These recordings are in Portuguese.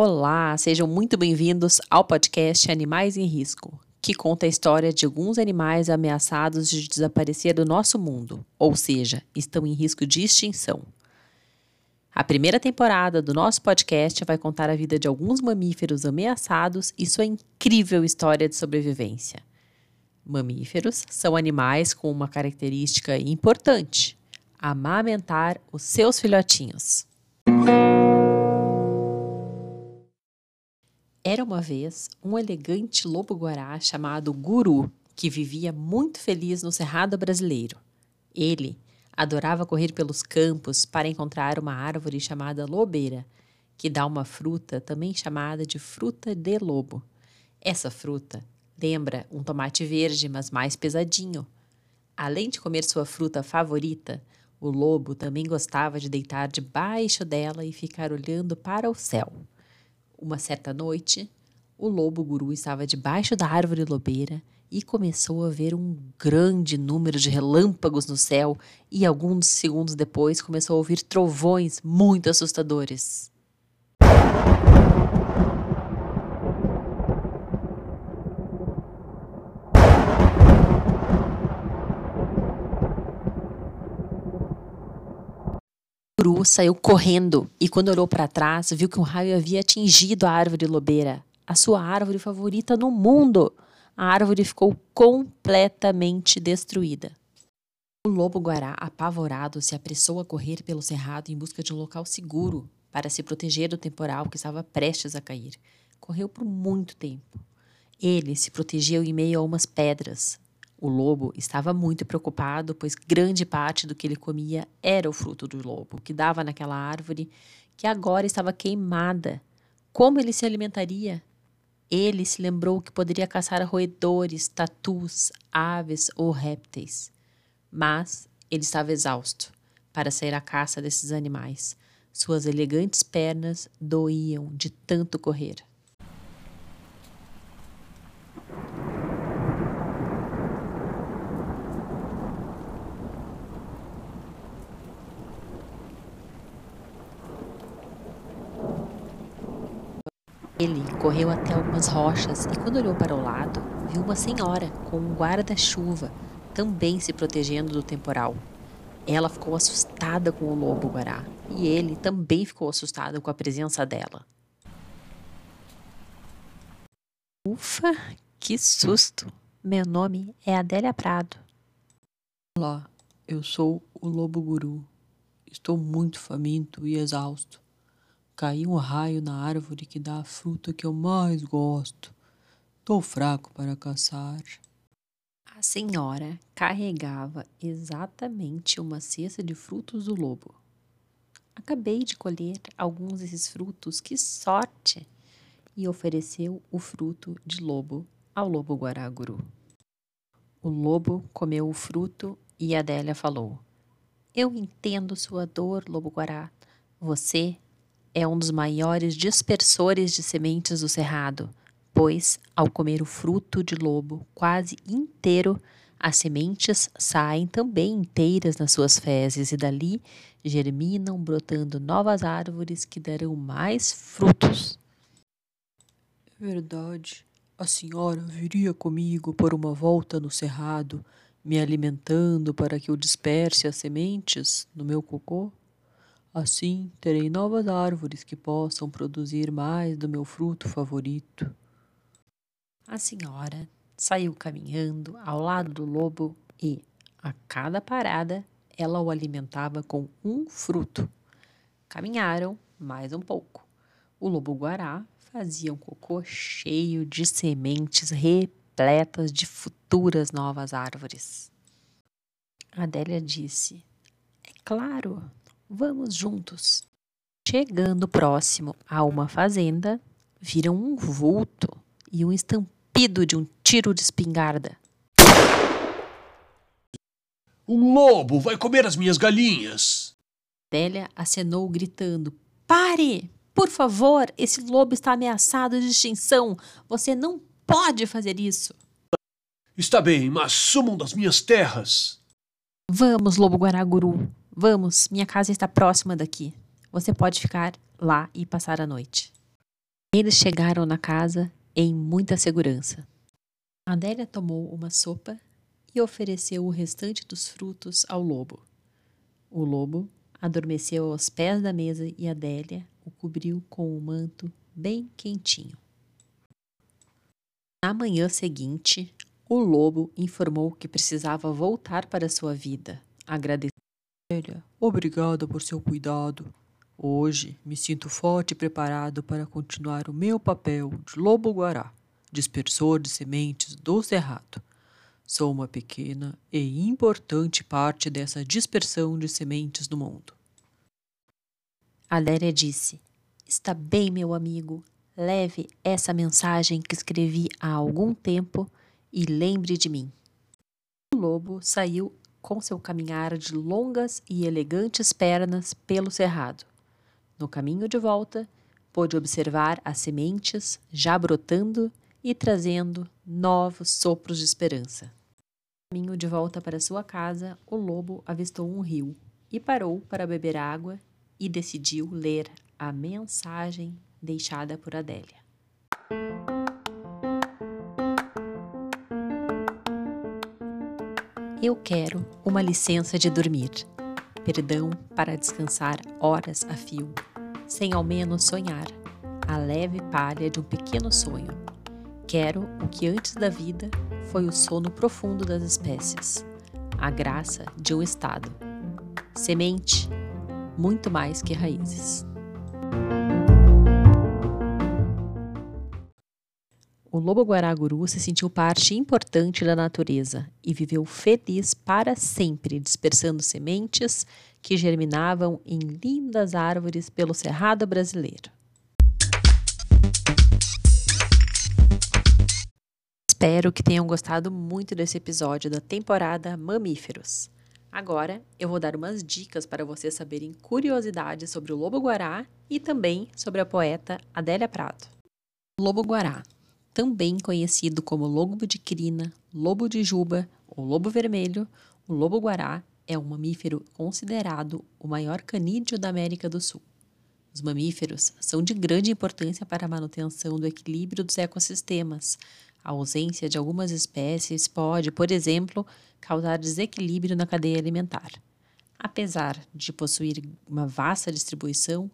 Olá, sejam muito bem-vindos ao podcast Animais em Risco, que conta a história de alguns animais ameaçados de desaparecer do nosso mundo, ou seja, estão em risco de extinção. A primeira temporada do nosso podcast vai contar a vida de alguns mamíferos ameaçados e sua incrível história de sobrevivência. Mamíferos são animais com uma característica importante: amamentar os seus filhotinhos. Era uma vez um elegante lobo-guará chamado Guru, que vivia muito feliz no Cerrado brasileiro. Ele adorava correr pelos campos para encontrar uma árvore chamada lobeira, que dá uma fruta também chamada de fruta de lobo. Essa fruta lembra um tomate verde, mas mais pesadinho. Além de comer sua fruta favorita, o lobo também gostava de deitar debaixo dela e ficar olhando para o céu. Uma certa noite, o lobo guru estava debaixo da árvore lobeira e começou a ver um grande número de relâmpagos no céu e alguns segundos depois começou a ouvir trovões muito assustadores. Guru saiu correndo e, quando olhou para trás, viu que um raio havia atingido a árvore lobeira, a sua árvore favorita no mundo. A árvore ficou completamente destruída. O lobo-guará, apavorado, se apressou a correr pelo cerrado em busca de um local seguro para se proteger do temporal que estava prestes a cair. Correu por muito tempo. Ele se protegeu em meio a umas pedras, o lobo estava muito preocupado, pois grande parte do que ele comia era o fruto do lobo, que dava naquela árvore que agora estava queimada. Como ele se alimentaria? Ele se lembrou que poderia caçar roedores, tatus, aves ou répteis. Mas ele estava exausto para sair à caça desses animais. Suas elegantes pernas doíam de tanto correr. Ele correu até algumas rochas e, quando olhou para o lado, viu uma senhora com um guarda-chuva também se protegendo do temporal. Ela ficou assustada com o lobo-guará e ele também ficou assustado com a presença dela. Ufa, que susto! Meu nome é Adélia Prado. Olá, eu sou o Lobo Guru. Estou muito faminto e exausto. Caiu um raio na árvore que dá a fruta que eu mais gosto. Tô fraco para caçar. A senhora carregava exatamente uma cesta de frutos do lobo. Acabei de colher alguns desses frutos, que sorte! E ofereceu o fruto de lobo ao lobo guaraguru. O lobo comeu o fruto e Adélia falou: Eu entendo sua dor, lobo guará. Você é um dos maiores dispersores de sementes do cerrado, pois, ao comer o fruto de lobo quase inteiro, as sementes saem também inteiras nas suas fezes e dali germinam, brotando novas árvores que darão mais frutos. É verdade. A senhora viria comigo por uma volta no cerrado, me alimentando para que eu disperse as sementes no meu cocô? Assim terei novas árvores que possam produzir mais do meu fruto favorito. A senhora saiu caminhando ao lado do lobo e, a cada parada, ela o alimentava com um fruto. Caminharam mais um pouco. O lobo-guará fazia um cocô cheio de sementes repletas de futuras novas árvores. Adélia disse: É claro, Vamos juntos. Chegando próximo a uma fazenda, viram um vulto e um estampido de um tiro de espingarda. Um lobo vai comer as minhas galinhas! Délia acenou gritando: Pare! Por favor, esse lobo está ameaçado de extinção. Você não pode fazer isso. Está bem, mas sumam das minhas terras. Vamos, lobo guaraguru. Vamos, minha casa está próxima daqui. Você pode ficar lá e passar a noite. Eles chegaram na casa em muita segurança. Adélia tomou uma sopa e ofereceu o restante dos frutos ao lobo. O lobo adormeceu aos pés da mesa e Adélia o cobriu com um manto bem quentinho. Na manhã seguinte, o lobo informou que precisava voltar para sua vida. Agradeceu. Obrigada por seu cuidado. Hoje me sinto forte e preparado para continuar o meu papel de lobo-guará, dispersor de sementes do cerrado. Sou uma pequena e importante parte dessa dispersão de sementes no mundo. Adélia disse: Está bem, meu amigo. Leve essa mensagem que escrevi há algum tempo e lembre de mim. O lobo saiu com seu caminhar de longas e elegantes pernas pelo cerrado. No caminho de volta, pôde observar as sementes já brotando e trazendo novos sopros de esperança. No caminho de volta para sua casa, o lobo avistou um rio e parou para beber água e decidiu ler a mensagem deixada por Adélia. Eu quero uma licença de dormir, perdão para descansar horas a fio, sem ao menos sonhar, a leve palha de um pequeno sonho. Quero o que antes da vida foi o sono profundo das espécies, a graça de um estado. Semente, muito mais que raízes. Lobo guará-guru se sentiu parte importante da natureza e viveu feliz para sempre, dispersando sementes que germinavam em lindas árvores pelo cerrado brasileiro. Espero que tenham gostado muito desse episódio da temporada Mamíferos. Agora eu vou dar umas dicas para vocês saberem curiosidades sobre o lobo-guará e também sobre a poeta Adélia Prado. Lobo-guará, também conhecido como lobo de crina, lobo de juba ou lobo vermelho, o lobo-guará é um mamífero considerado o maior canídeo da América do Sul. Os mamíferos são de grande importância para a manutenção do equilíbrio dos ecossistemas, a ausência de algumas espécies pode, por exemplo, causar desequilíbrio na cadeia alimentar. Apesar de possuir uma vasta distribuição,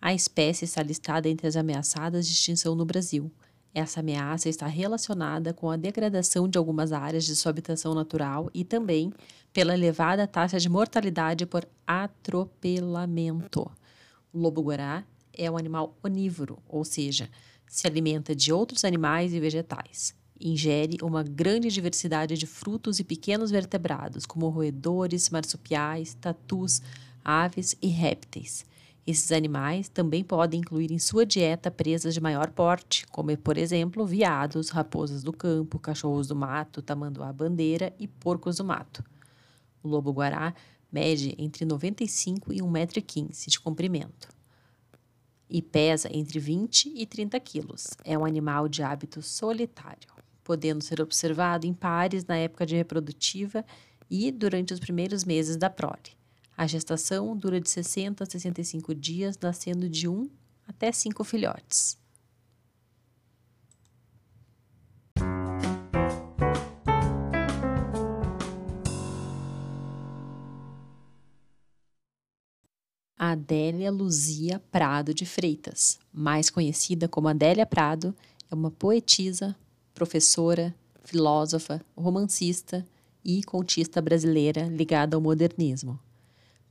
a espécie está listada entre as ameaçadas de extinção no Brasil. Essa ameaça está relacionada com a degradação de algumas áreas de sua habitação natural e também pela elevada taxa de mortalidade por atropelamento. O lobo-guará é um animal onívoro, ou seja, se alimenta de outros animais e vegetais. Ingere uma grande diversidade de frutos e pequenos vertebrados, como roedores, marsupiais, tatus, aves e répteis. Esses animais também podem incluir em sua dieta presas de maior porte, como, por exemplo, veados, raposas do campo, cachorros do mato, tamanduá-bandeira e porcos do mato. O lobo-guará mede entre 95 e 1,15m de comprimento e pesa entre 20 e 30 quilos. É um animal de hábito solitário, podendo ser observado em pares na época de reprodutiva e durante os primeiros meses da prole. A gestação dura de 60 a 65 dias, nascendo de 1 até 5 filhotes. Adélia Luzia Prado de Freitas, mais conhecida como Adélia Prado, é uma poetisa, professora, filósofa, romancista e contista brasileira ligada ao modernismo.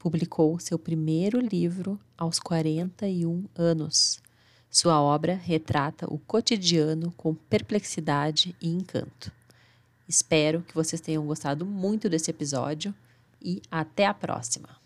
Publicou seu primeiro livro aos 41 anos. Sua obra retrata o cotidiano com perplexidade e encanto. Espero que vocês tenham gostado muito desse episódio e até a próxima!